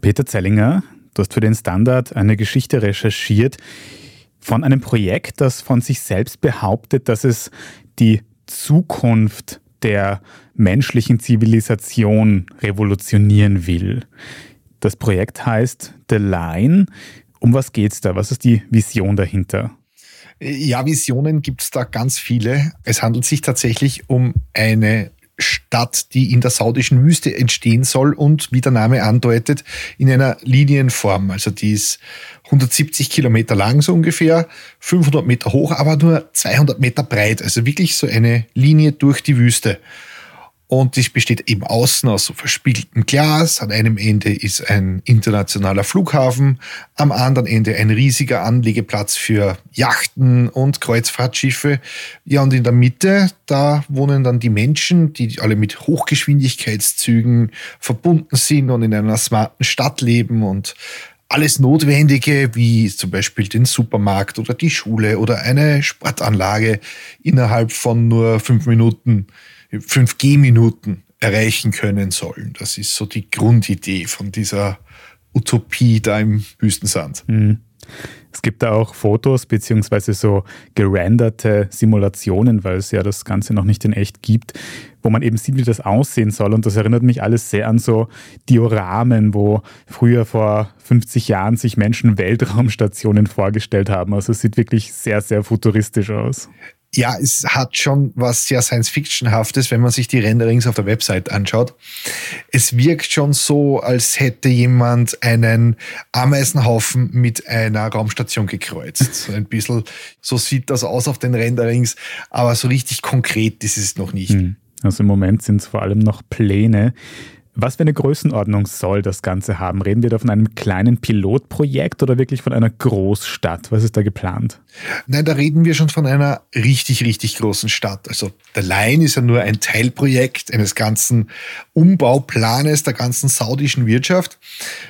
Peter Zellinger, du hast für den Standard eine Geschichte recherchiert von einem Projekt, das von sich selbst behauptet, dass es die Zukunft der menschlichen Zivilisation revolutionieren will. Das Projekt heißt The Line. Um was geht's da? Was ist die Vision dahinter? Ja, Visionen gibt es da ganz viele. Es handelt sich tatsächlich um eine Stadt, die in der saudischen Wüste entstehen soll und, wie der Name andeutet, in einer Linienform. Also die ist 170 Kilometer lang so ungefähr, 500 Meter hoch, aber nur 200 Meter breit. Also wirklich so eine Linie durch die Wüste. Und das besteht eben außen aus so verspiegeltem Glas. An einem Ende ist ein internationaler Flughafen, am anderen Ende ein riesiger Anlegeplatz für Yachten und Kreuzfahrtschiffe. Ja, und in der Mitte, da wohnen dann die Menschen, die alle mit Hochgeschwindigkeitszügen verbunden sind und in einer smarten Stadt leben und alles Notwendige, wie zum Beispiel den Supermarkt oder die Schule oder eine Sportanlage innerhalb von nur fünf Minuten 5G-Minuten erreichen können sollen. Das ist so die Grundidee von dieser Utopie da im Wüstensand. Mhm. Es gibt da auch Fotos beziehungsweise so gerenderte Simulationen, weil es ja das Ganze noch nicht in echt gibt, wo man eben sieht, wie das aussehen soll. Und das erinnert mich alles sehr an so Dioramen, wo früher vor 50 Jahren sich Menschen Weltraumstationen vorgestellt haben. Also es sieht wirklich sehr, sehr futuristisch aus ja, es hat schon was sehr Science-Fictionhaftes, wenn man sich die Renderings auf der Website anschaut. Es wirkt schon so, als hätte jemand einen Ameisenhaufen mit einer Raumstation gekreuzt. So ein bisschen, so sieht das aus auf den Renderings, aber so richtig konkret ist es noch nicht. Hm. Also im Moment sind es vor allem noch Pläne. Was für eine Größenordnung soll das Ganze haben? Reden wir da von einem kleinen Pilotprojekt oder wirklich von einer Großstadt? Was ist da geplant? Nein, da reden wir schon von einer richtig, richtig großen Stadt. Also der Line ist ja nur ein Teilprojekt eines ganzen Umbauplanes der ganzen saudischen Wirtschaft.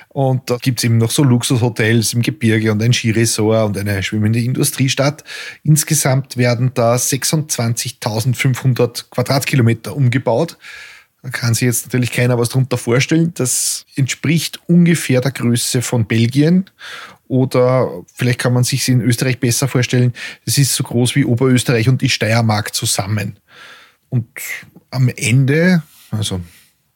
Und da gibt es eben noch so Luxushotels im Gebirge und ein Skiresort und eine schwimmende Industriestadt. Insgesamt werden da 26.500 Quadratkilometer umgebaut. Da kann sich jetzt natürlich keiner was darunter vorstellen. Das entspricht ungefähr der Größe von Belgien. Oder vielleicht kann man sich in Österreich besser vorstellen, es ist so groß wie Oberösterreich und die Steiermark zusammen. Und am Ende, also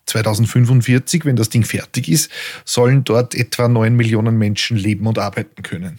2045, wenn das Ding fertig ist, sollen dort etwa 9 Millionen Menschen leben und arbeiten können.